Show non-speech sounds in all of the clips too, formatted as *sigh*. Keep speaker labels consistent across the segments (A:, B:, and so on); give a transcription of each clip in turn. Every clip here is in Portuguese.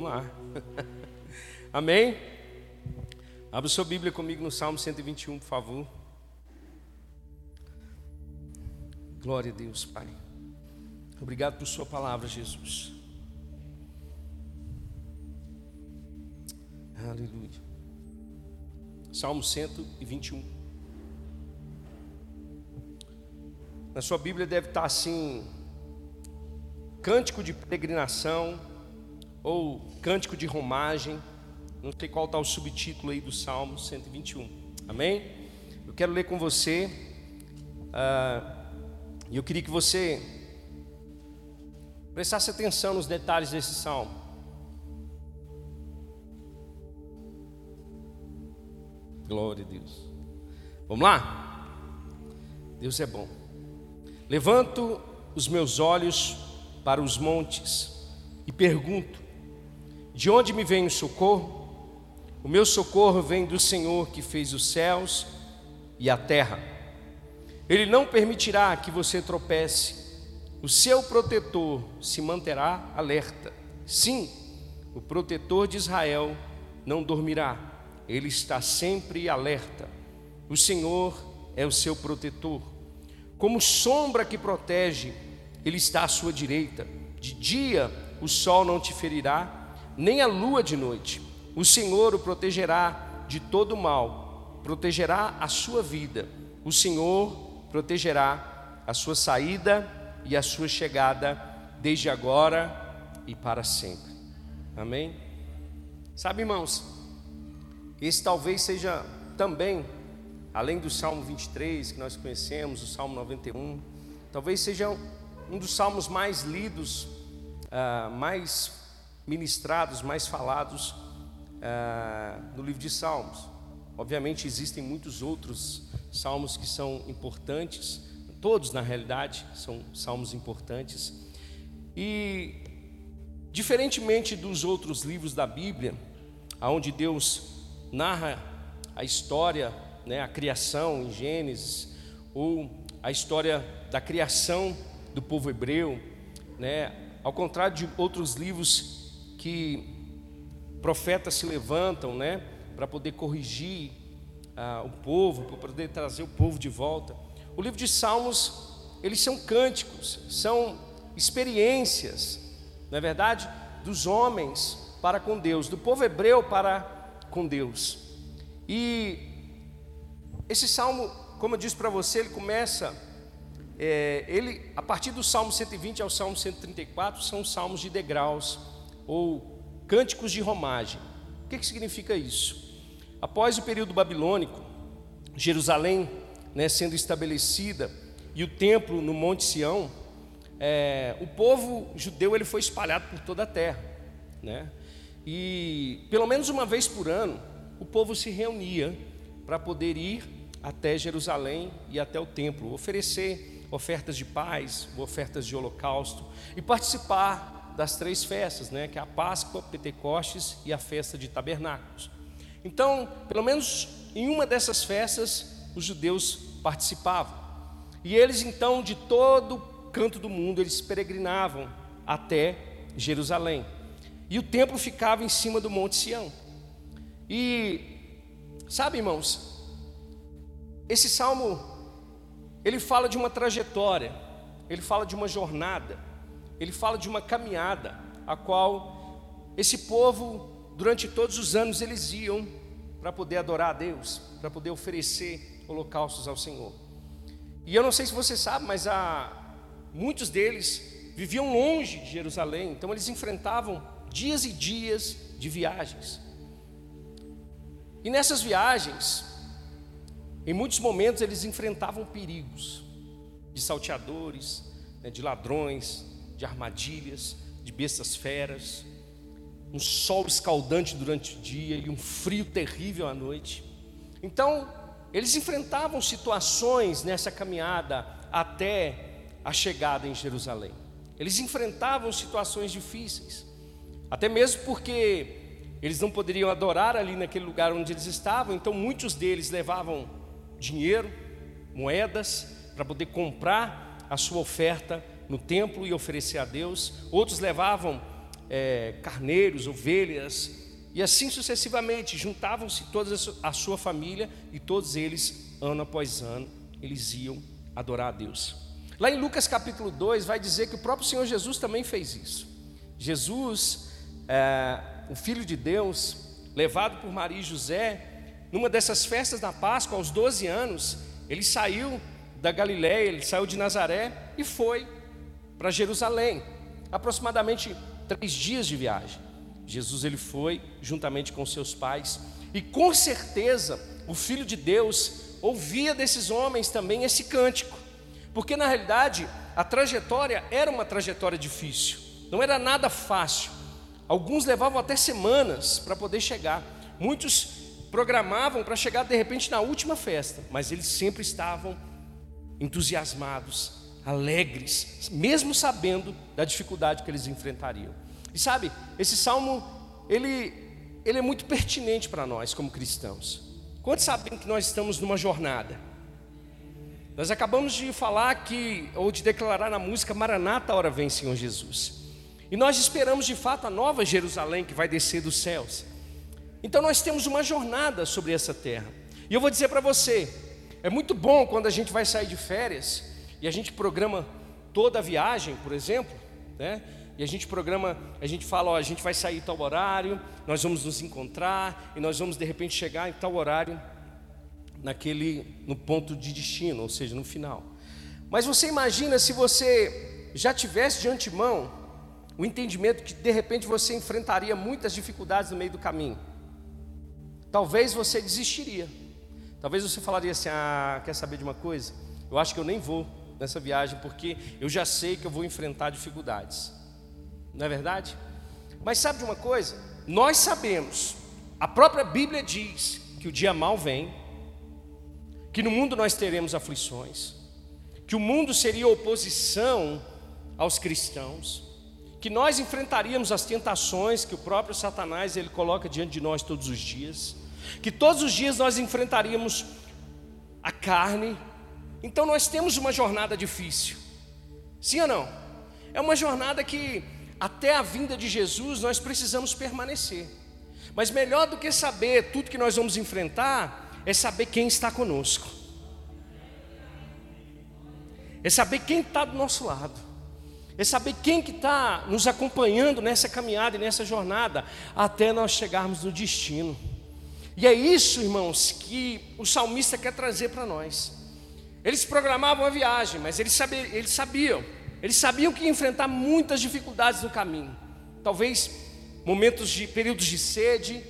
A: vamos lá. *laughs* Amém? Abra sua Bíblia comigo no Salmo 121, por favor. Glória a Deus, Pai. Obrigado por Sua palavra, Jesus. Aleluia. Salmo 121. Na sua Bíblia deve estar assim: cântico de peregrinação ou cântico de romagem. Não sei qual está o subtítulo aí do Salmo 121. Amém? Eu quero ler com você. Uh, e eu queria que você prestasse atenção nos detalhes desse salmo. Glória a Deus. Vamos lá? Deus é bom. Levanto os meus olhos para os montes e pergunto: de onde me vem o socorro? O meu socorro vem do Senhor que fez os céus e a terra. Ele não permitirá que você tropece. O seu protetor se manterá alerta. Sim, o protetor de Israel não dormirá. Ele está sempre alerta. O Senhor é o seu protetor. Como sombra que protege, ele está à sua direita. De dia o sol não te ferirá, nem a lua de noite. O Senhor o protegerá de todo mal, protegerá a sua vida. O Senhor protegerá a sua saída e a sua chegada, desde agora e para sempre. Amém? Sabe, irmãos, esse talvez seja também, além do Salmo 23 que nós conhecemos, o Salmo 91, talvez seja um dos salmos mais lidos, uh, mais ministrados, mais falados uh, no livro de Salmos. Obviamente existem muitos outros salmos que são importantes, todos na realidade são salmos importantes. E diferentemente dos outros livros da Bíblia, aonde Deus narra a história, né, a criação em Gênesis, ou a história da criação do povo hebreu, né, ao contrário de outros livros que profetas se levantam, né, para poder corrigir ah, o povo, para poder trazer o povo de volta. O livro de Salmos, eles são cânticos, são experiências, não é verdade? Dos homens para com Deus, do povo hebreu para com Deus. E esse salmo, como eu disse para você, ele começa, é, ele a partir do Salmo 120 ao Salmo 134 são salmos de degraus ou cânticos de romagem. O que, que significa isso? Após o período babilônico, Jerusalém né, sendo estabelecida e o templo no Monte Sião, é, o povo judeu ele foi espalhado por toda a terra, né? E pelo menos uma vez por ano o povo se reunia para poder ir até Jerusalém e até o templo, oferecer ofertas de paz, ofertas de holocausto e participar das três festas, né, que é a Páscoa, Pentecostes e a festa de Tabernáculos. Então, pelo menos em uma dessas festas, os judeus participavam. E eles então, de todo canto do mundo, eles peregrinavam até Jerusalém. E o templo ficava em cima do Monte Sião. E sabe, irmãos, esse salmo ele fala de uma trajetória, ele fala de uma jornada, ele fala de uma caminhada a qual esse povo durante todos os anos eles iam para poder adorar a Deus, para poder oferecer holocaustos ao Senhor. E eu não sei se você sabe, mas muitos deles viviam longe de Jerusalém, então eles enfrentavam dias e dias de viagens. E nessas viagens, em muitos momentos eles enfrentavam perigos de salteadores, né, de ladrões, de armadilhas, de bestas feras um sol escaldante durante o dia e um frio terrível à noite. Então, eles enfrentavam situações nessa caminhada até a chegada em Jerusalém. Eles enfrentavam situações difíceis, até mesmo porque eles não poderiam adorar ali naquele lugar onde eles estavam, então muitos deles levavam dinheiro, moedas, para poder comprar a sua oferta no templo e oferecer a Deus, outros levavam é, carneiros, ovelhas, e assim sucessivamente. Juntavam-se toda a sua família e todos eles, ano após ano, eles iam adorar a Deus. Lá em Lucas capítulo 2 vai dizer que o próprio Senhor Jesus também fez isso. Jesus, é, o Filho de Deus, levado por Maria e José, numa dessas festas da Páscoa, aos 12 anos, ele saiu da Galiléia, ele saiu de Nazaré e foi para Jerusalém, aproximadamente três dias de viagem. Jesus ele foi juntamente com seus pais e com certeza o Filho de Deus ouvia desses homens também esse cântico. Porque na realidade a trajetória era uma trajetória difícil, não era nada fácil. Alguns levavam até semanas para poder chegar. Muitos programavam para chegar de repente na última festa, mas eles sempre estavam entusiasmados, alegres, mesmo sabendo da dificuldade que eles enfrentariam. E sabe, esse salmo ele ele é muito pertinente para nós como cristãos. Quantos sabem que nós estamos numa jornada? Nós acabamos de falar que, ou de declarar na música Maranata, a hora vem Senhor Jesus. E nós esperamos de fato a nova Jerusalém que vai descer dos céus. Então nós temos uma jornada sobre essa terra. E eu vou dizer para você, é muito bom quando a gente vai sair de férias e a gente programa toda a viagem, por exemplo, né? E a gente programa, a gente fala, ó, a gente vai sair tal horário, nós vamos nos encontrar e nós vamos de repente chegar em tal horário naquele no ponto de destino, ou seja, no final. Mas você imagina se você já tivesse de antemão o entendimento que de repente você enfrentaria muitas dificuldades no meio do caminho. Talvez você desistiria. Talvez você falaria assim: "Ah, quer saber de uma coisa? Eu acho que eu nem vou nessa viagem porque eu já sei que eu vou enfrentar dificuldades". Não é verdade? Mas sabe de uma coisa? Nós sabemos. A própria Bíblia diz que o dia mal vem que no mundo nós teremos aflições, que o mundo seria oposição aos cristãos, que nós enfrentaríamos as tentações que o próprio Satanás ele coloca diante de nós todos os dias, que todos os dias nós enfrentaríamos a carne. Então nós temos uma jornada difícil. Sim ou não? É uma jornada que até a vinda de Jesus nós precisamos permanecer. Mas melhor do que saber tudo que nós vamos enfrentar, é saber quem está conosco, é saber quem está do nosso lado, é saber quem que está nos acompanhando nessa caminhada e nessa jornada até nós chegarmos no destino. E é isso, irmãos, que o salmista quer trazer para nós. Eles programavam a viagem, mas eles sabiam, eles sabiam, eles sabiam que ia enfrentar muitas dificuldades no caminho. Talvez momentos de períodos de sede,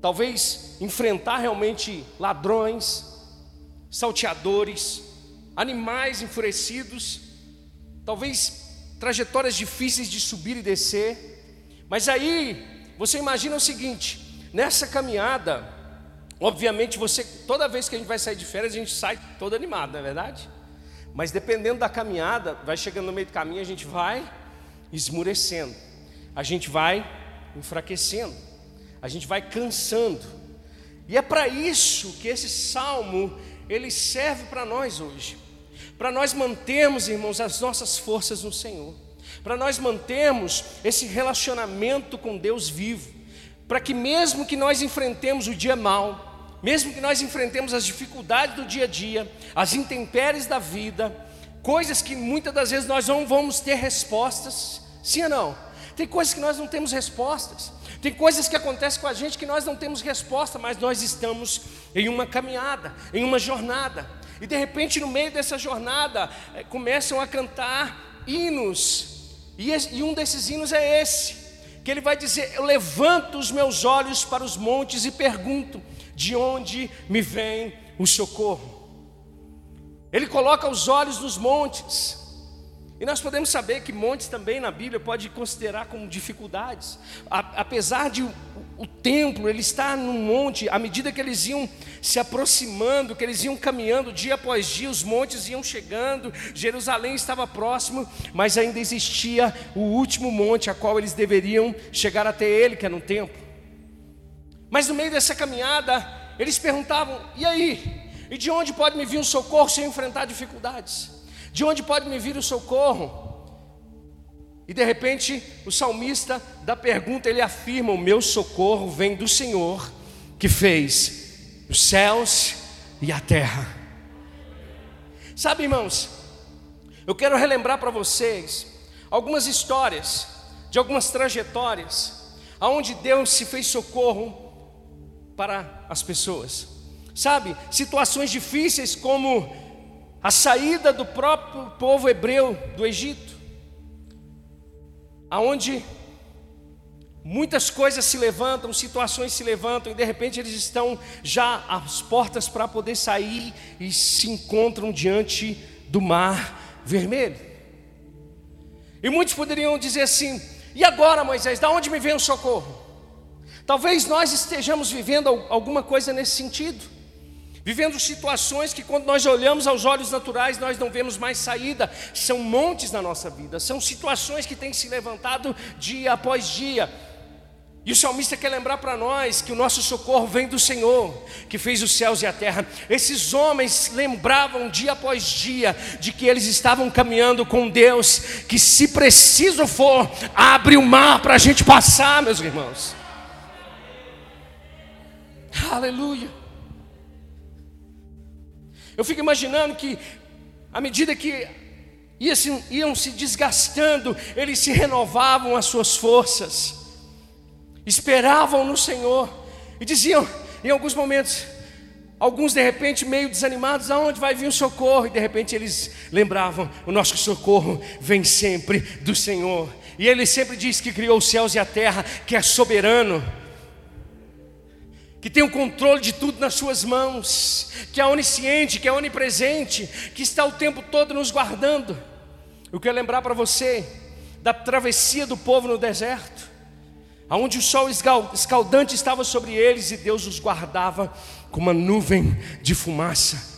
A: talvez enfrentar realmente ladrões, salteadores, animais enfurecidos, talvez trajetórias difíceis de subir e descer. Mas aí você imagina o seguinte: nessa caminhada, obviamente você, toda vez que a gente vai sair de férias, a gente sai todo animado, não é verdade? Mas dependendo da caminhada, vai chegando no meio do caminho, a gente vai esmurecendo, a gente vai enfraquecendo a gente vai cansando. E é para isso que esse salmo ele serve para nós hoje. Para nós mantermos, irmãos, as nossas forças no Senhor. Para nós mantermos esse relacionamento com Deus vivo. Para que mesmo que nós enfrentemos o dia mal, mesmo que nós enfrentemos as dificuldades do dia a dia, as intempéries da vida, coisas que muitas das vezes nós não vamos ter respostas, sim ou não? Tem coisas que nós não temos respostas. Tem coisas que acontecem com a gente que nós não temos resposta, mas nós estamos em uma caminhada, em uma jornada. E de repente, no meio dessa jornada, é, começam a cantar hinos. E um desses hinos é esse, que ele vai dizer: Eu levanto os meus olhos para os montes e pergunto: de onde me vem o socorro? Ele coloca os olhos nos montes. E nós podemos saber que montes também na Bíblia pode considerar como dificuldades. A, apesar de o, o, templo ele estar no monte, à medida que eles iam se aproximando, que eles iam caminhando dia após dia, os montes iam chegando, Jerusalém estava próximo, mas ainda existia o último monte a qual eles deveriam chegar até ele, que era no templo. Mas no meio dessa caminhada, eles perguntavam: "E aí? E de onde pode me vir um socorro sem enfrentar dificuldades?" De onde pode me vir o socorro? E de repente, o salmista da pergunta, ele afirma: O meu socorro vem do Senhor, que fez os céus e a terra. Sabe, irmãos, eu quero relembrar para vocês algumas histórias, de algumas trajetórias, aonde Deus se fez socorro para as pessoas. Sabe, situações difíceis como a saída do próprio povo hebreu do Egito, aonde muitas coisas se levantam, situações se levantam e de repente eles estão já às portas para poder sair e se encontram diante do mar vermelho. E muitos poderiam dizer assim: "E agora, Moisés, da onde me vem o socorro?" Talvez nós estejamos vivendo alguma coisa nesse sentido vivendo situações que, quando nós olhamos aos olhos naturais, nós não vemos mais saída, são montes na nossa vida, são situações que têm se levantado dia após dia. E o salmista quer lembrar para nós que o nosso socorro vem do Senhor, que fez os céus e a terra. Esses homens lembravam dia após dia de que eles estavam caminhando com Deus, que se preciso for, abre o mar para a gente passar, meus irmãos. Aleluia. Eu fico imaginando que, à medida que iam se desgastando, eles se renovavam as suas forças, esperavam no Senhor e diziam, em alguns momentos, alguns de repente meio desanimados, aonde vai vir o socorro? E de repente eles lembravam: o nosso socorro vem sempre do Senhor. E Ele sempre diz que criou os céus e a terra, que é soberano que tem o controle de tudo nas suas mãos, que é onisciente, que é onipresente, que está o tempo todo nos guardando. Eu quero lembrar para você da travessia do povo no deserto, aonde o sol escaldante estava sobre eles e Deus os guardava com uma nuvem de fumaça.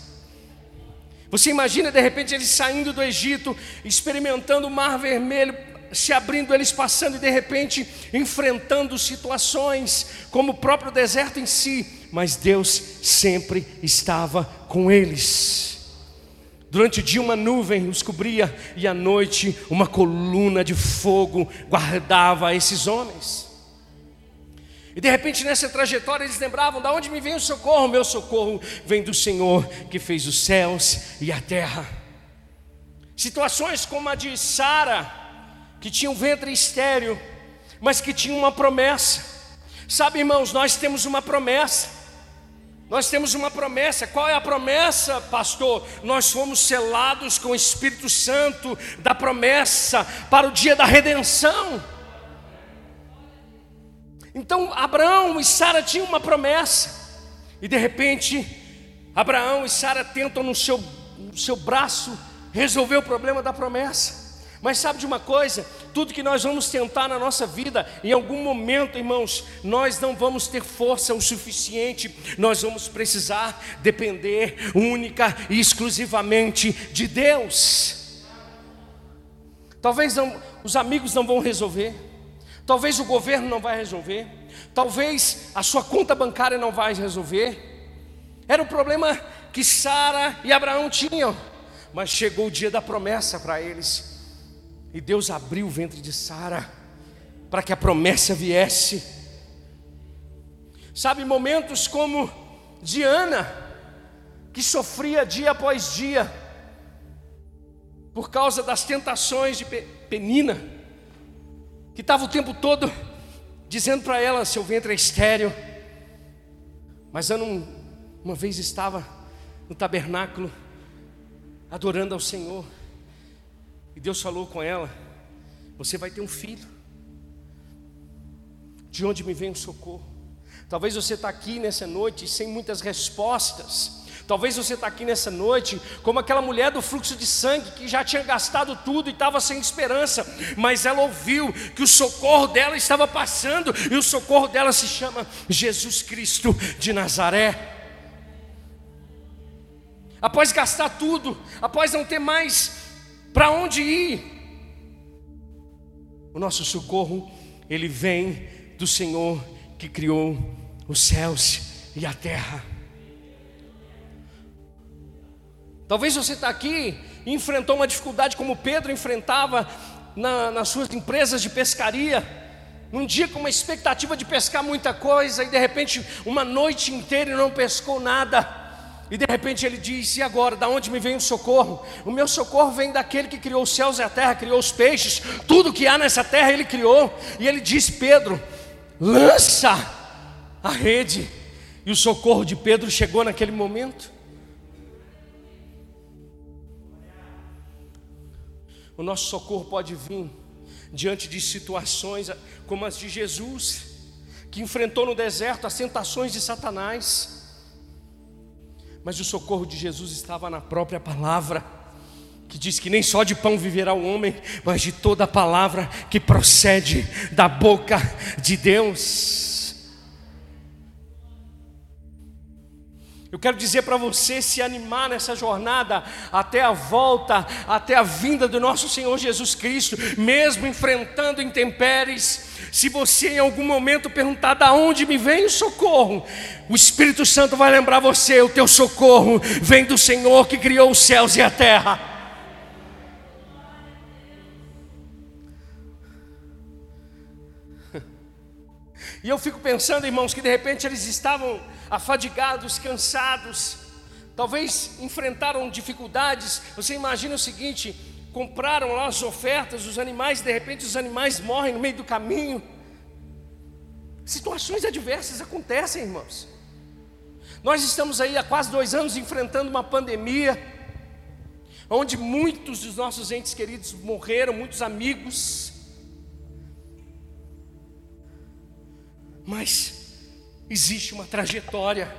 A: Você imagina de repente eles saindo do Egito, experimentando o mar vermelho, se abrindo, eles passando e de repente enfrentando situações, como o próprio deserto em si, mas Deus sempre estava com eles. Durante o dia uma nuvem os cobria e à noite uma coluna de fogo guardava esses homens. E de repente nessa trajetória eles lembravam: da onde me vem o socorro? Meu socorro vem do Senhor que fez os céus e a terra. Situações como a de Sara, que tinha um ventre estéreo, mas que tinha uma promessa. Sabe, irmãos, nós temos uma promessa. Nós temos uma promessa. Qual é a promessa, pastor? Nós fomos selados com o Espírito Santo da promessa para o dia da redenção. Então, Abraão e Sara tinham uma promessa. E de repente, Abraão e Sara tentam no seu, no seu braço resolver o problema da promessa. Mas sabe de uma coisa? Tudo que nós vamos tentar na nossa vida, em algum momento, irmãos, nós não vamos ter força o suficiente, nós vamos precisar depender única e exclusivamente de Deus. Talvez não, os amigos não vão resolver, talvez o governo não vai resolver, talvez a sua conta bancária não vai resolver. Era o problema que Sara e Abraão tinham, mas chegou o dia da promessa para eles. E Deus abriu o ventre de Sara para que a promessa viesse. Sabe, momentos como Diana, que sofria dia após dia, por causa das tentações de Penina, que estava o tempo todo dizendo para ela: seu ventre é estéreo. Mas eu não, uma vez estava no tabernáculo, adorando ao Senhor. E Deus falou com ela: Você vai ter um filho. De onde me vem o socorro? Talvez você está aqui nessa noite sem muitas respostas. Talvez você está aqui nessa noite como aquela mulher do fluxo de sangue que já tinha gastado tudo e estava sem esperança, mas ela ouviu que o socorro dela estava passando e o socorro dela se chama Jesus Cristo de Nazaré. Após gastar tudo, após não ter mais para onde ir? O nosso socorro, ele vem do Senhor que criou os céus e a terra. Talvez você está aqui e enfrentou uma dificuldade como Pedro enfrentava na, nas suas empresas de pescaria, um dia com uma expectativa de pescar muita coisa, e de repente uma noite inteira e não pescou nada. E de repente ele diz: E agora, da onde me vem o socorro? O meu socorro vem daquele que criou os céus e a terra, criou os peixes, tudo que há nessa terra ele criou. E ele diz: Pedro, lança a rede. E o socorro de Pedro chegou naquele momento. O nosso socorro pode vir diante de situações como as de Jesus, que enfrentou no deserto as tentações de Satanás. Mas o socorro de Jesus estava na própria palavra, que diz que nem só de pão viverá o homem, mas de toda a palavra que procede da boca de Deus. Eu quero dizer para você se animar nessa jornada até a volta, até a vinda do nosso Senhor Jesus Cristo, mesmo enfrentando intempéries. Se você em algum momento perguntar da onde me vem o socorro, o Espírito Santo vai lembrar você: o teu socorro vem do Senhor que criou os céus e a terra. E eu fico pensando, irmãos, que de repente eles estavam afadigados, cansados, talvez enfrentaram dificuldades. Você imagina o seguinte: compraram lá as ofertas, os animais, de repente os animais morrem no meio do caminho. Situações adversas acontecem, irmãos. Nós estamos aí há quase dois anos enfrentando uma pandemia, onde muitos dos nossos entes queridos morreram, muitos amigos. Mas existe uma trajetória,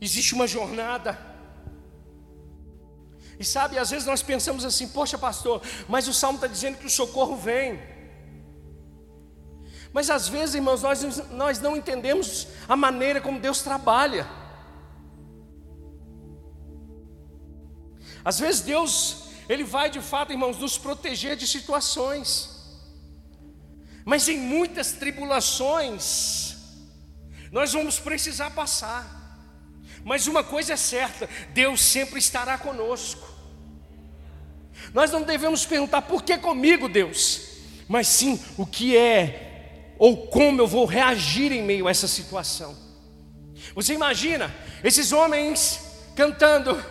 A: existe uma jornada. E sabe, às vezes nós pensamos assim, poxa pastor, mas o salmo está dizendo que o socorro vem. Mas às vezes, irmãos, nós, nós não entendemos a maneira como Deus trabalha. Às vezes Deus, Ele vai de fato, irmãos, nos proteger de situações. Mas em muitas tribulações, nós vamos precisar passar. Mas uma coisa é certa: Deus sempre estará conosco. Nós não devemos perguntar por que comigo, Deus, mas sim o que é ou como eu vou reagir em meio a essa situação. Você imagina esses homens cantando,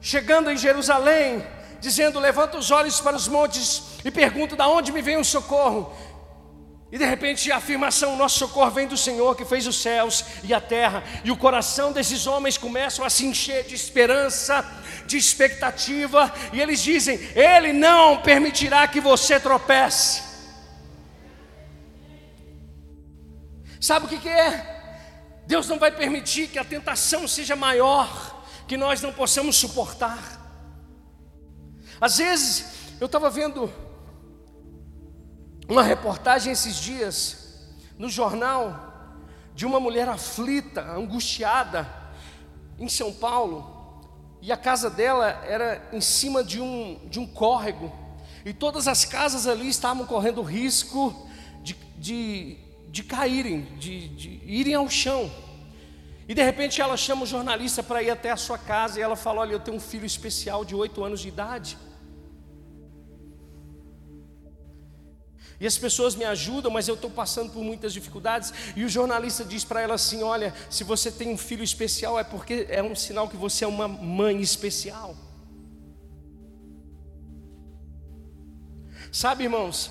A: chegando em Jerusalém, dizendo: Levanta os olhos para os montes e pergunta: Da onde me vem o socorro? E de repente a afirmação: nosso socorro vem do Senhor que fez os céus e a terra. E o coração desses homens começam a se encher de esperança, de expectativa, e eles dizem: Ele não permitirá que você tropece. Sabe o que, que é? Deus não vai permitir que a tentação seja maior, que nós não possamos suportar. Às vezes, eu estava vendo uma reportagem esses dias no jornal de uma mulher aflita, angustiada em São Paulo, e a casa dela era em cima de um, de um córrego, e todas as casas ali estavam correndo risco de, de, de caírem, de, de irem ao chão. E de repente ela chama o jornalista para ir até a sua casa e ela fala: Olha, eu tenho um filho especial de oito anos de idade. E as pessoas me ajudam, mas eu estou passando por muitas dificuldades. E o jornalista diz para ela assim: Olha, se você tem um filho especial, é porque é um sinal que você é uma mãe especial. Sabe, irmãos,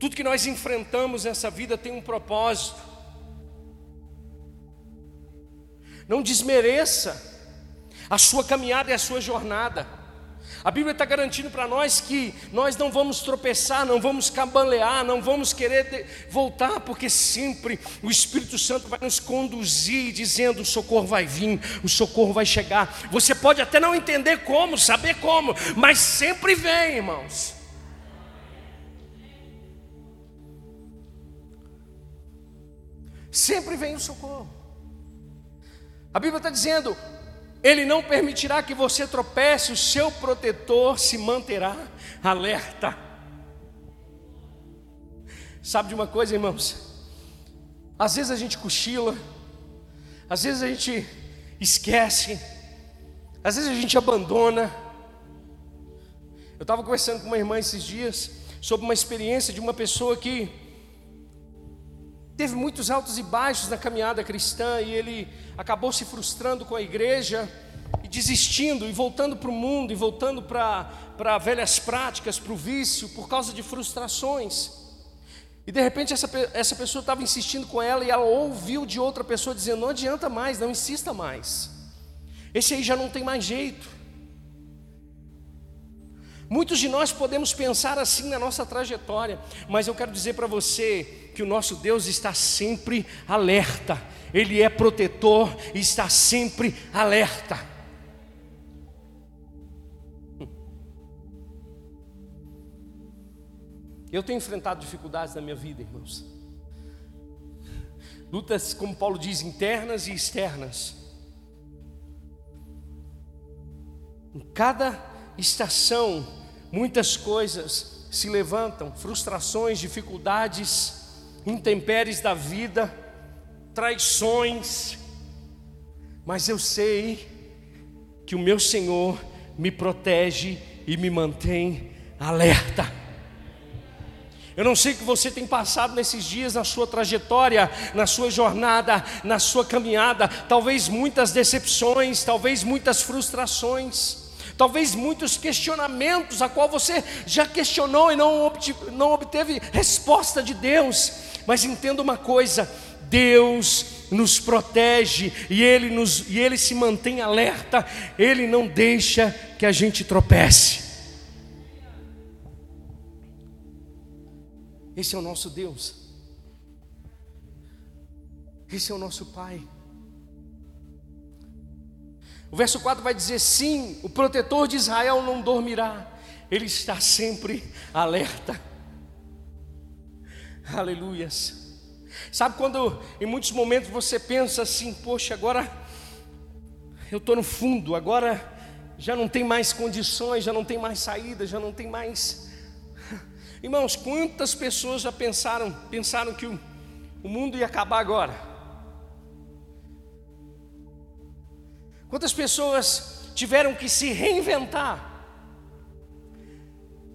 A: tudo que nós enfrentamos nessa vida tem um propósito. Não desmereça a sua caminhada e a sua jornada. A Bíblia está garantindo para nós que nós não vamos tropeçar, não vamos cambalear, não vamos querer voltar, porque sempre o Espírito Santo vai nos conduzir, dizendo: o socorro vai vir, o socorro vai chegar. Você pode até não entender como, saber como, mas sempre vem, irmãos. Sempre vem o socorro. A Bíblia está dizendo: ele não permitirá que você tropece, o seu protetor se manterá alerta. Sabe de uma coisa, irmãos? Às vezes a gente cochila, às vezes a gente esquece, às vezes a gente abandona. Eu estava conversando com uma irmã esses dias sobre uma experiência de uma pessoa que teve muitos altos e baixos na caminhada cristã e ele acabou se frustrando com a igreja e desistindo e voltando para o mundo e voltando para velhas práticas, para o vício, por causa de frustrações. E de repente essa, essa pessoa estava insistindo com ela e ela ouviu de outra pessoa dizendo: Não adianta mais, não insista mais. Esse aí já não tem mais jeito. Muitos de nós podemos pensar assim na nossa trajetória, mas eu quero dizer para você que o nosso Deus está sempre alerta, Ele é protetor e está sempre alerta. Eu tenho enfrentado dificuldades na minha vida, irmãos. Lutas, como Paulo diz, internas e externas. Em cada estação, muitas coisas se levantam, frustrações, dificuldades, intempéries da vida, traições, mas eu sei que o meu Senhor me protege e me mantém alerta. Eu não sei o que você tem passado nesses dias na sua trajetória, na sua jornada, na sua caminhada, talvez muitas decepções, talvez muitas frustrações talvez muitos questionamentos a qual você já questionou e não obteve, não obteve resposta de Deus. Mas entenda uma coisa: Deus nos protege e ele, nos, e ele se mantém alerta, Ele não deixa que a gente tropece. Esse é o nosso Deus, esse é o nosso Pai. O verso 4 vai dizer: sim, o protetor de Israel não dormirá, ele está sempre alerta. Aleluias. Sabe quando em muitos momentos você pensa assim, poxa, agora eu estou no fundo, agora já não tem mais condições, já não tem mais saída, já não tem mais. *laughs* Irmãos, quantas pessoas já pensaram, pensaram que o, o mundo ia acabar agora? Quantas pessoas tiveram que se reinventar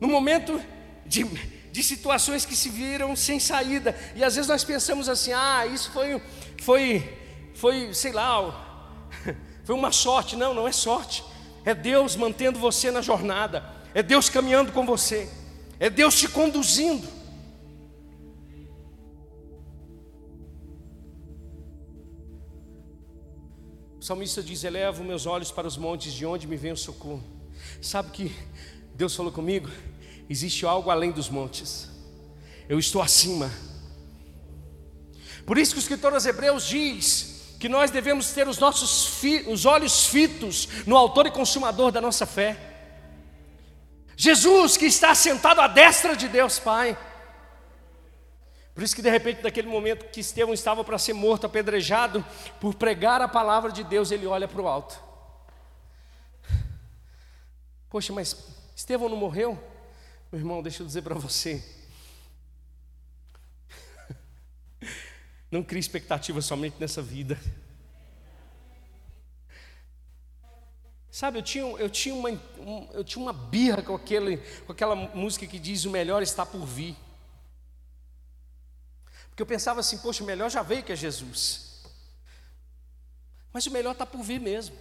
A: no momento de, de situações que se viram sem saída, e às vezes nós pensamos assim: ah, isso foi, foi, foi, sei lá, *laughs* foi uma sorte. Não, não é sorte, é Deus mantendo você na jornada, é Deus caminhando com você, é Deus te conduzindo. Salmista diz: Elevo meus olhos para os montes, de onde me vem o socorro. Sabe que Deus falou comigo? Existe algo além dos montes, eu estou acima. Por isso que o escritor aos Hebreus diz que nós devemos ter os nossos fi, os olhos fitos no autor e consumador da nossa fé. Jesus que está sentado à destra de Deus Pai. Por isso que de repente, naquele momento que Estevão estava para ser morto, apedrejado, por pregar a palavra de Deus, ele olha para o alto. Poxa, mas Estevão não morreu? Meu irmão, deixa eu dizer para você. Não crie expectativa somente nessa vida. Sabe, eu tinha, eu tinha, uma, eu tinha uma birra com, aquele, com aquela música que diz: O melhor está por vir. Porque eu pensava assim, poxa, o melhor já veio que é Jesus. Mas o melhor está por vir mesmo.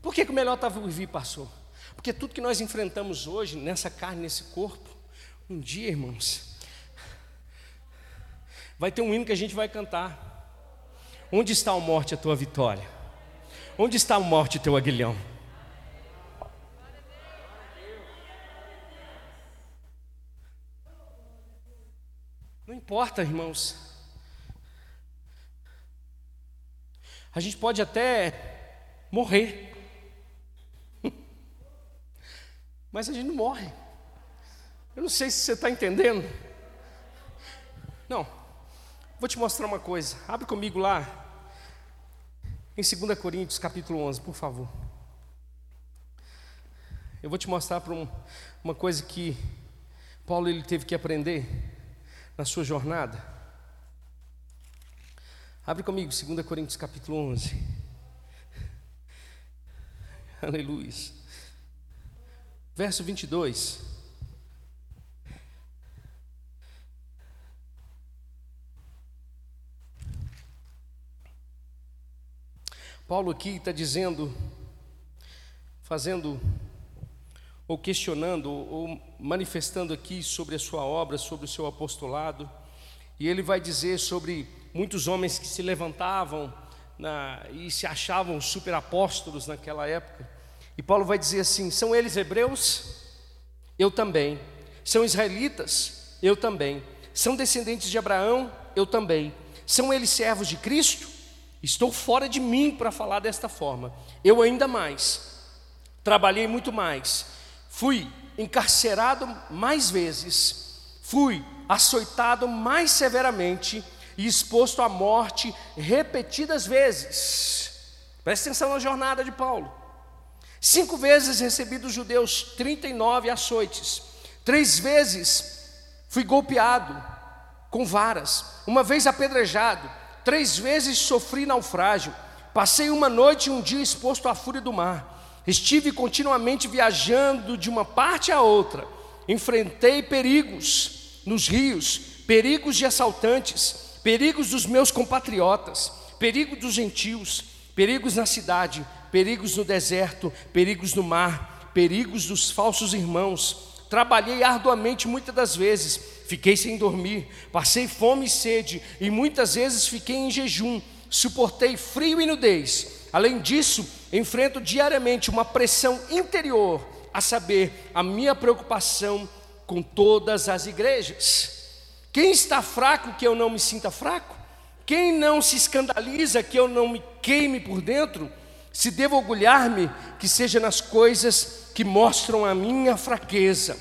A: Por que, que o melhor está por vir, pastor? Porque tudo que nós enfrentamos hoje, nessa carne, nesse corpo, um dia, irmãos, vai ter um hino que a gente vai cantar. Onde está a morte, a tua vitória? Onde está a morte, teu aguilhão? Importa, irmãos. A gente pode até morrer, *laughs* mas a gente não morre. Eu não sei se você está entendendo. Não, vou te mostrar uma coisa. Abre comigo lá, em 2 Coríntios, capítulo 11, por favor. Eu vou te mostrar para um, uma coisa que Paulo ele teve que aprender na sua jornada? Abre comigo, 2 Coríntios capítulo 11. Aleluia. verso 22. Paulo aqui está dizendo, fazendo, ou questionando, ou manifestando aqui sobre a sua obra, sobre o seu apostolado, e ele vai dizer sobre muitos homens que se levantavam na, e se achavam superapóstolos naquela época. E Paulo vai dizer assim: são eles hebreus? Eu também. São israelitas? Eu também. São descendentes de Abraão? Eu também. São eles servos de Cristo? Estou fora de mim para falar desta forma. Eu ainda mais. Trabalhei muito mais. Fui encarcerado mais vezes. Fui açoitado mais severamente e exposto à morte repetidas vezes. Preste atenção na jornada de Paulo. Cinco vezes recebi dos judeus 39 açoites. Três vezes fui golpeado com varas. Uma vez apedrejado. Três vezes sofri naufrágio. Passei uma noite e um dia exposto à fúria do mar. Estive continuamente viajando de uma parte a outra. Enfrentei perigos nos rios, perigos de assaltantes, perigos dos meus compatriotas, perigos dos gentios, perigos na cidade, perigos no deserto, perigos no mar, perigos dos falsos irmãos. Trabalhei arduamente muitas das vezes, fiquei sem dormir, passei fome e sede, e muitas vezes fiquei em jejum, suportei frio e nudez. Além disso, enfrento diariamente uma pressão interior, a saber, a minha preocupação com todas as igrejas. Quem está fraco que eu não me sinta fraco? Quem não se escandaliza que eu não me queime por dentro? Se devo orgulhar-me, que seja nas coisas que mostram a minha fraqueza.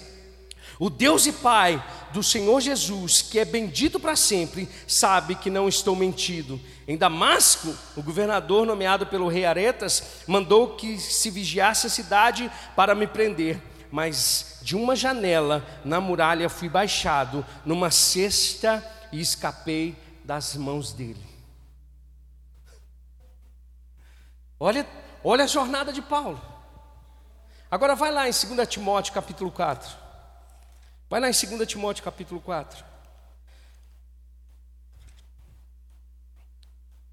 A: O Deus e Pai do Senhor Jesus, que é bendito para sempre, sabe que não estou mentido. Em Damasco, o governador nomeado pelo rei Aretas mandou que se vigiasse a cidade para me prender, mas de uma janela na muralha fui baixado numa cesta e escapei das mãos dele. Olha, olha a jornada de Paulo. Agora vai lá em 2 Timóteo capítulo 4. Vai lá em 2 Timóteo capítulo 4.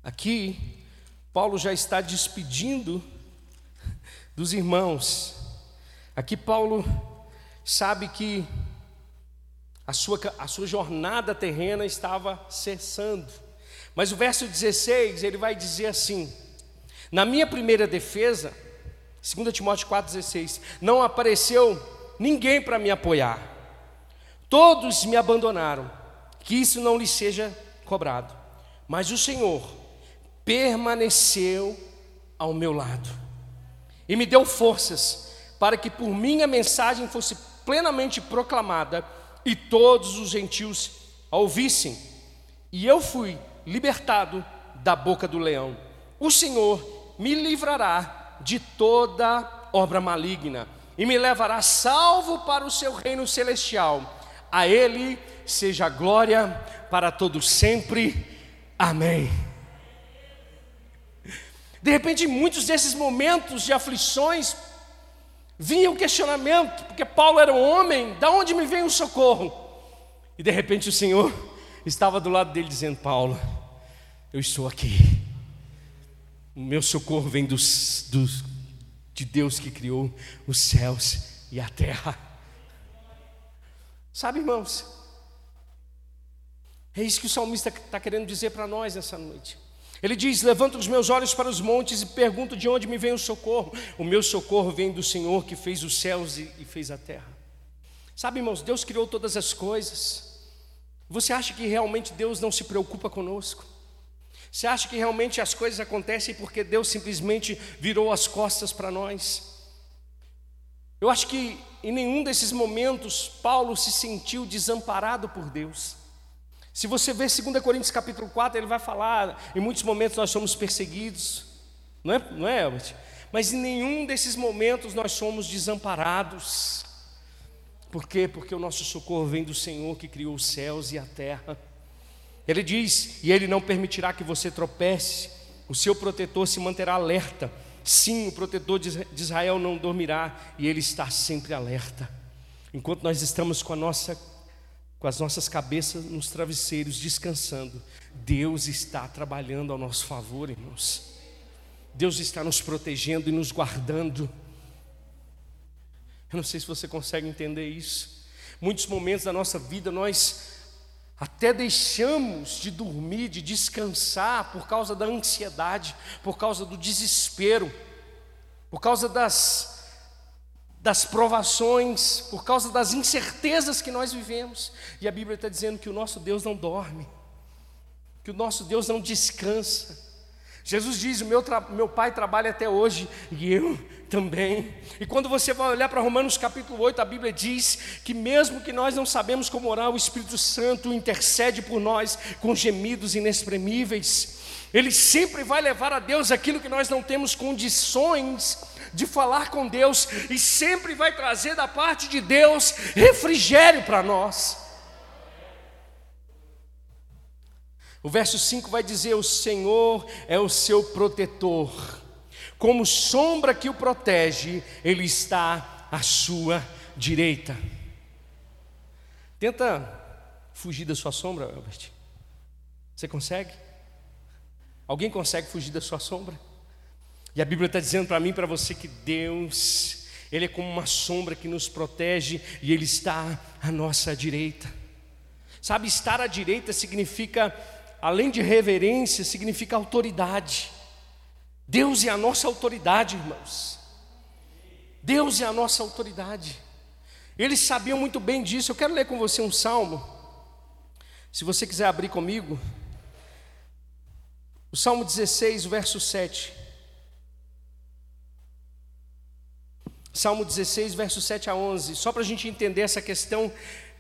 A: Aqui, Paulo já está despedindo dos irmãos. Aqui, Paulo sabe que a sua, a sua jornada terrena estava cessando. Mas o verso 16, ele vai dizer assim: na minha primeira defesa, 2 Timóteo 4,16, não apareceu ninguém para me apoiar. Todos me abandonaram, que isso não lhe seja cobrado. Mas o Senhor permaneceu ao meu lado e me deu forças para que por mim a mensagem fosse plenamente proclamada e todos os gentios a ouvissem. E eu fui libertado da boca do leão. O Senhor me livrará de toda obra maligna e me levará salvo para o seu reino celestial. A Ele seja glória para todos sempre. Amém. De repente, em muitos desses momentos de aflições, vinha o questionamento, porque Paulo era um homem, da onde me vem o socorro? E de repente o Senhor estava do lado dele dizendo: Paulo, eu estou aqui. O meu socorro vem dos, dos, de Deus que criou os céus e a terra. Sabe, irmãos? É isso que o salmista está querendo dizer para nós nessa noite. Ele diz: Levanto os meus olhos para os montes e pergunto de onde me vem o socorro. O meu socorro vem do Senhor que fez os céus e, e fez a terra. Sabe, irmãos, Deus criou todas as coisas. Você acha que realmente Deus não se preocupa conosco? Você acha que realmente as coisas acontecem porque Deus simplesmente virou as costas para nós? Eu acho que em nenhum desses momentos Paulo se sentiu desamparado por Deus. Se você ver 2 Coríntios capítulo 4, ele vai falar, em muitos momentos nós somos perseguidos, não é, não é Albert? Mas em nenhum desses momentos nós somos desamparados. Por quê? Porque o nosso socorro vem do Senhor que criou os céus e a terra. Ele diz: E Ele não permitirá que você tropece, o seu protetor se manterá alerta, Sim, o protetor de Israel não dormirá e ele está sempre alerta. Enquanto nós estamos com nossa com as nossas cabeças nos travesseiros, descansando, Deus está trabalhando ao nosso favor, irmãos. Deus está nos protegendo e nos guardando. Eu não sei se você consegue entender isso. Muitos momentos da nossa vida nós até deixamos de dormir, de descansar por causa da ansiedade, por causa do desespero, por causa das das provações, por causa das incertezas que nós vivemos. E a Bíblia está dizendo que o nosso Deus não dorme, que o nosso Deus não descansa. Jesus diz: o meu, meu pai trabalha até hoje e eu também. E quando você vai olhar para Romanos capítulo 8, a Bíblia diz que mesmo que nós não sabemos como orar, o Espírito Santo intercede por nós com gemidos inexprimíveis. Ele sempre vai levar a Deus aquilo que nós não temos condições de falar com Deus e sempre vai trazer da parte de Deus refrigério para nós. O verso 5 vai dizer: O Senhor é o seu protetor, como sombra que o protege, Ele está à sua direita. Tenta fugir da sua sombra, Albert. Você consegue? Alguém consegue fugir da sua sombra? E a Bíblia está dizendo para mim para você que Deus, Ele é como uma sombra que nos protege e Ele está à nossa direita. Sabe, estar à direita significa, além de reverência, significa autoridade. Deus é a nossa autoridade, irmãos. Deus é a nossa autoridade. Eles sabiam muito bem disso. Eu quero ler com você um salmo. Se você quiser abrir comigo, o Salmo 16, o verso 7. Salmo 16, verso 7 a 11. Só para a gente entender essa questão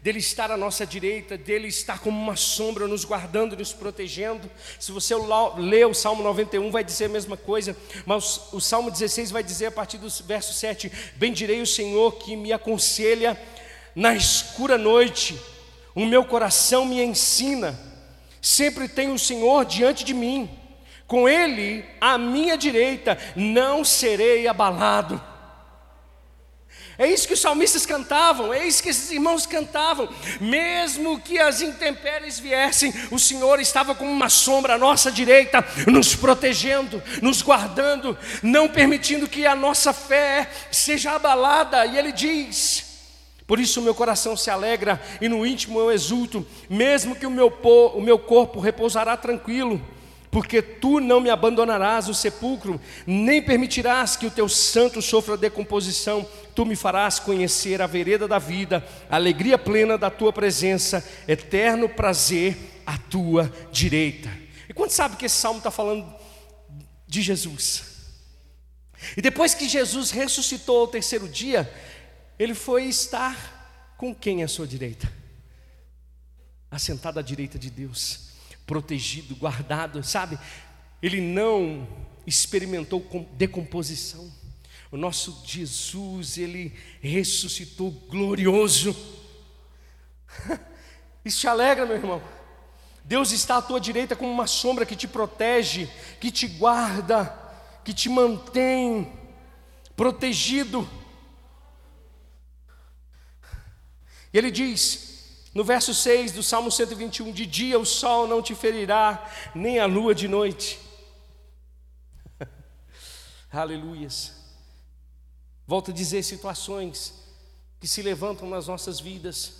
A: dele estar à nossa direita, dele estar como uma sombra nos guardando, nos protegendo. Se você ler o Salmo 91, vai dizer a mesma coisa, mas o Salmo 16 vai dizer a partir do verso 7: Bendirei o Senhor que me aconselha na escura noite, o meu coração me ensina, sempre tem o Senhor diante de mim com Ele à minha direita, não serei abalado. É isso que os salmistas cantavam, é isso que esses irmãos cantavam. Mesmo que as intempéries viessem, o Senhor estava como uma sombra à nossa direita, nos protegendo, nos guardando, não permitindo que a nossa fé seja abalada. E Ele diz: Por isso o meu coração se alegra e no íntimo eu exulto, mesmo que o meu, o meu corpo repousará tranquilo porque tu não me abandonarás o sepulcro, nem permitirás que o teu santo sofra decomposição, tu me farás conhecer a vereda da vida, a alegria plena da tua presença, eterno prazer à tua direita. E quando sabe que esse salmo está falando de Jesus? E depois que Jesus ressuscitou ao terceiro dia, ele foi estar com quem à sua direita? Assentado à direita de Deus protegido, guardado, sabe? Ele não experimentou decomposição. O nosso Jesus, ele ressuscitou glorioso. *laughs* Isso te alegra, meu irmão. Deus está à tua direita como uma sombra que te protege, que te guarda, que te mantém protegido. E ele diz: no verso 6 do Salmo 121, de dia o sol não te ferirá, nem a lua de noite. *laughs* Aleluias. Volto a dizer situações que se levantam nas nossas vidas,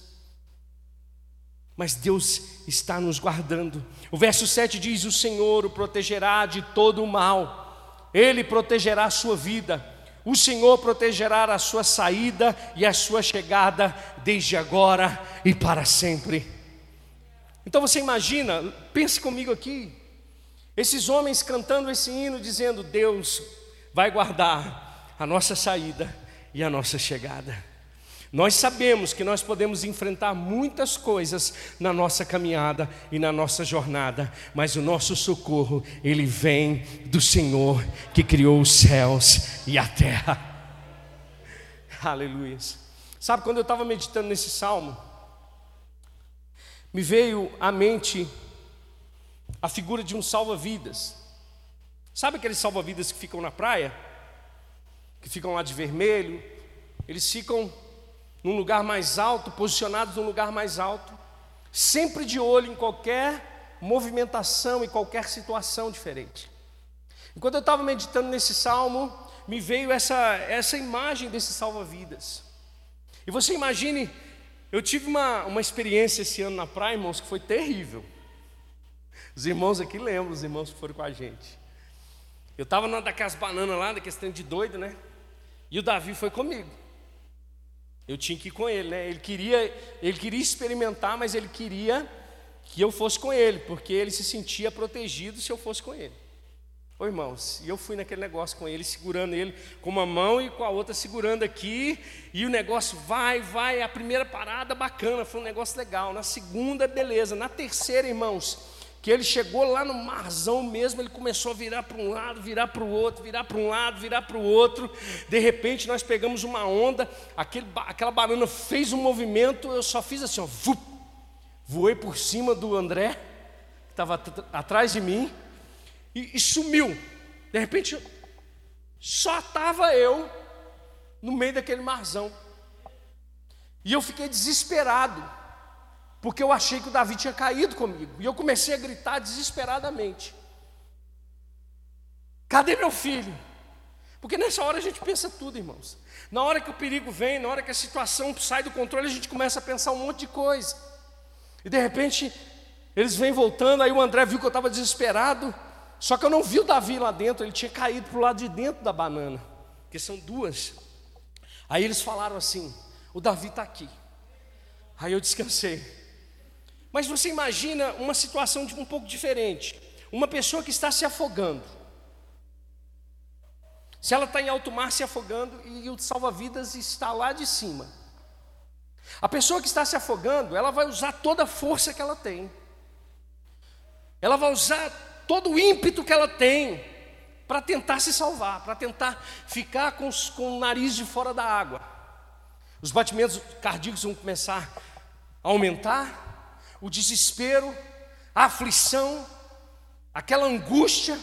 A: mas Deus está nos guardando. O verso 7 diz: O Senhor o protegerá de todo o mal, Ele protegerá a sua vida o Senhor protegerá a sua saída e a sua chegada desde agora e para sempre. Então você imagina, pense comigo aqui, esses homens cantando esse hino dizendo: Deus vai guardar a nossa saída e a nossa chegada. Nós sabemos que nós podemos enfrentar muitas coisas na nossa caminhada e na nossa jornada, mas o nosso socorro, ele vem do Senhor que criou os céus e a terra. *laughs* Aleluia. Sabe, quando eu estava meditando nesse salmo, me veio à mente a figura de um salva-vidas. Sabe aqueles salva-vidas que ficam na praia? que ficam lá de vermelho, eles ficam num lugar mais alto, posicionados num lugar mais alto, sempre de olho em qualquer movimentação e qualquer situação diferente. Enquanto eu estava meditando nesse salmo, me veio essa, essa imagem desse salva-vidas. E você imagine, eu tive uma, uma experiência esse ano na praia, irmãos, que foi terrível. Os irmãos aqui lembram, os irmãos que foram com a gente. Eu estava numa daquelas bananas lá, daquele stand de doido, né? E o Davi foi comigo. Eu tinha que ir com ele, né? Ele queria, ele queria experimentar, mas ele queria que eu fosse com ele, porque ele se sentia protegido se eu fosse com ele. Ô irmãos, e eu fui naquele negócio com ele, segurando ele com uma mão e com a outra segurando aqui, e o negócio vai, vai. A primeira parada bacana, foi um negócio legal. Na segunda, beleza. Na terceira, irmãos, que ele chegou lá no marzão mesmo, ele começou a virar para um lado, virar para o outro, virar para um lado, virar para o outro. De repente nós pegamos uma onda, aquele, aquela banana fez um movimento, eu só fiz assim, ó, voei por cima do André, que estava atrás de mim, e, e sumiu. De repente, só estava eu no meio daquele marzão. E eu fiquei desesperado porque eu achei que o Davi tinha caído comigo. E eu comecei a gritar desesperadamente: Cadê meu filho? Porque nessa hora a gente pensa tudo, irmãos. Na hora que o perigo vem, na hora que a situação sai do controle, a gente começa a pensar um monte de coisa. E de repente, eles vêm voltando, aí o André viu que eu estava desesperado. Só que eu não vi o Davi lá dentro, ele tinha caído para o lado de dentro da banana, porque são duas. Aí eles falaram assim: o Davi está aqui. Aí eu descansei. Mas você imagina uma situação um pouco diferente. Uma pessoa que está se afogando. Se ela está em alto mar se afogando e o salva-vidas está lá de cima. A pessoa que está se afogando, ela vai usar toda a força que ela tem. Ela vai usar todo o ímpeto que ela tem para tentar se salvar, para tentar ficar com, os, com o nariz de fora da água. Os batimentos cardíacos vão começar a aumentar, o desespero, a aflição, aquela angústia.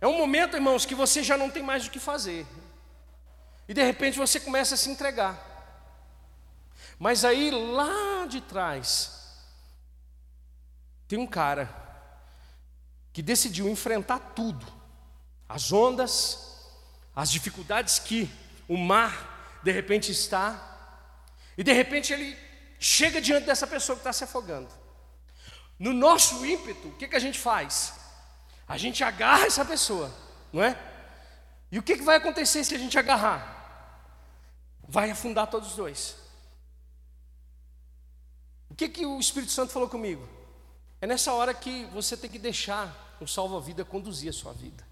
A: É um momento, irmãos, que você já não tem mais o que fazer. E de repente você começa a se entregar. Mas aí lá de trás tem um cara que decidiu enfrentar tudo. As ondas, as dificuldades que o mar de repente está. E de repente ele chega diante dessa pessoa que está se afogando. No nosso ímpeto, o que, que a gente faz? A gente agarra essa pessoa, não é? E o que, que vai acontecer se a gente agarrar? Vai afundar todos os dois. O que, que o Espírito Santo falou comigo? É nessa hora que você tem que deixar o salva-vida conduzir a sua vida.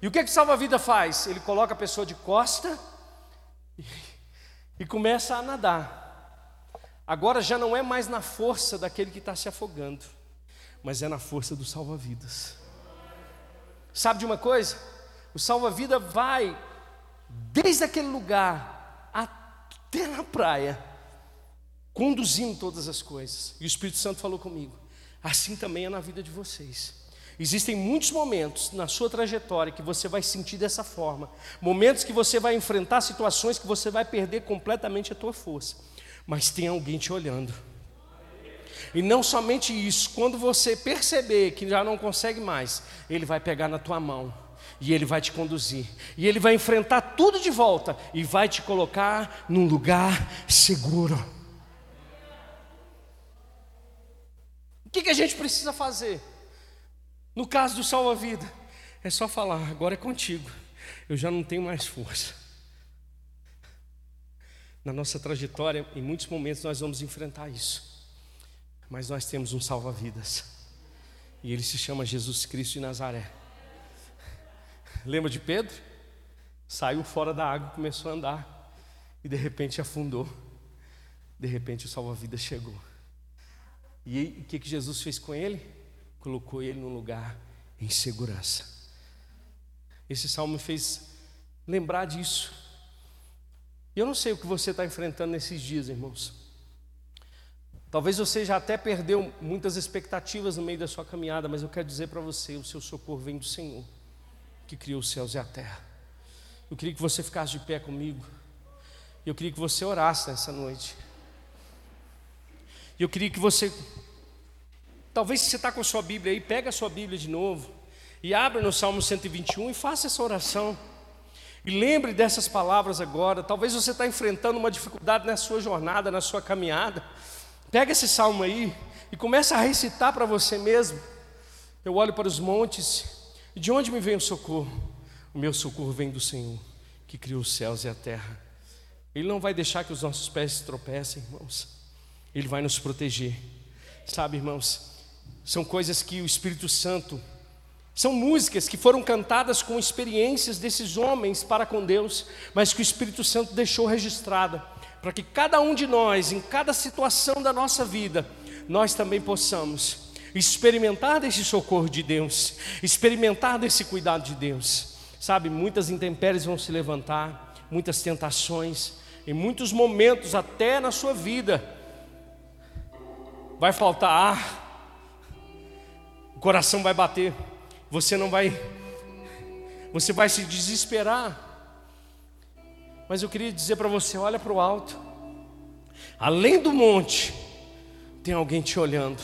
A: E o que, que o salva-vida faz? Ele coloca a pessoa de costa e, *laughs* e começa a nadar. Agora já não é mais na força daquele que está se afogando, mas é na força do salva-vidas. Sabe de uma coisa? O salva-vida vai desde aquele lugar até na praia, conduzindo todas as coisas. E o Espírito Santo falou comigo: assim também é na vida de vocês. Existem muitos momentos na sua trajetória que você vai sentir dessa forma, momentos que você vai enfrentar situações que você vai perder completamente a tua força mas tem alguém te olhando. E não somente isso, quando você perceber que já não consegue mais, Ele vai pegar na tua mão e Ele vai te conduzir, e Ele vai enfrentar tudo de volta e vai te colocar num lugar seguro. O que, que a gente precisa fazer? No caso do salva-vida, é só falar: agora é contigo, eu já não tenho mais força. Na nossa trajetória, em muitos momentos nós vamos enfrentar isso. Mas nós temos um salva-vidas. E ele se chama Jesus Cristo de Nazaré. Lembra de Pedro? Saiu fora da água, começou a andar e de repente afundou. De repente o salva-vidas chegou. E o que, que Jesus fez com ele? Colocou ele num lugar em segurança. Esse salmo me fez lembrar disso. E eu não sei o que você está enfrentando nesses dias, irmãos. Talvez você já até perdeu muitas expectativas no meio da sua caminhada, mas eu quero dizer para você: o seu socorro vem do Senhor, que criou os céus e a terra. Eu queria que você ficasse de pé comigo. Eu queria que você orasse nessa noite. Eu queria que você, talvez se você está com a sua Bíblia aí, pega a sua Bíblia de novo e abra no Salmo 121 e faça essa oração. E lembre dessas palavras agora. Talvez você está enfrentando uma dificuldade na sua jornada, na sua caminhada. Pega esse salmo aí e começa a recitar para você mesmo. Eu olho para os montes e de onde me vem o socorro? O meu socorro vem do Senhor, que criou os céus e a terra. Ele não vai deixar que os nossos pés tropecem, irmãos. Ele vai nos proteger. Sabe, irmãos, são coisas que o Espírito Santo são músicas que foram cantadas com experiências desses homens para com Deus, mas que o Espírito Santo deixou registrada, para que cada um de nós, em cada situação da nossa vida, nós também possamos experimentar desse socorro de Deus, experimentar desse cuidado de Deus. Sabe, muitas intempéries vão se levantar, muitas tentações, em muitos momentos, até na sua vida, vai faltar ar, o coração vai bater você não vai, você vai se desesperar. Mas eu queria dizer para você: olha para o alto, além do monte, tem alguém te olhando.